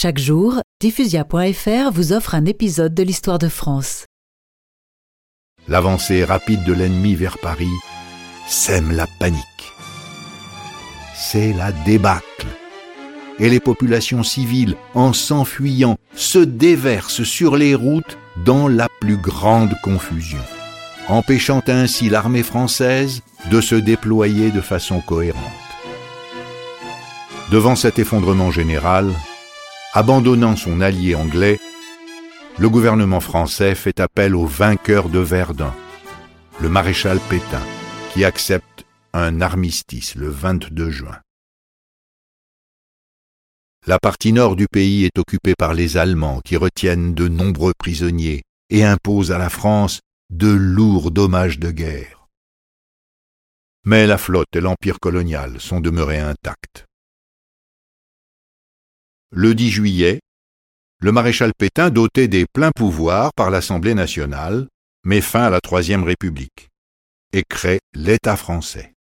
Chaque jour, diffusia.fr vous offre un épisode de l'histoire de France. L'avancée rapide de l'ennemi vers Paris sème la panique. C'est la débâcle. Et les populations civiles, en s'enfuyant, se déversent sur les routes dans la plus grande confusion, empêchant ainsi l'armée française de se déployer de façon cohérente. Devant cet effondrement général, abandonnant son allié anglais, le gouvernement français fait appel au vainqueur de Verdun, le maréchal Pétain, qui accepte un armistice le 22 juin. La partie nord du pays est occupée par les Allemands qui retiennent de nombreux prisonniers et imposent à la France de lourds dommages de guerre. Mais la flotte et l'empire colonial sont demeurés intacts. Le 10 juillet, le maréchal Pétain, doté des pleins pouvoirs par l'Assemblée nationale, met fin à la Troisième République et crée l'État français.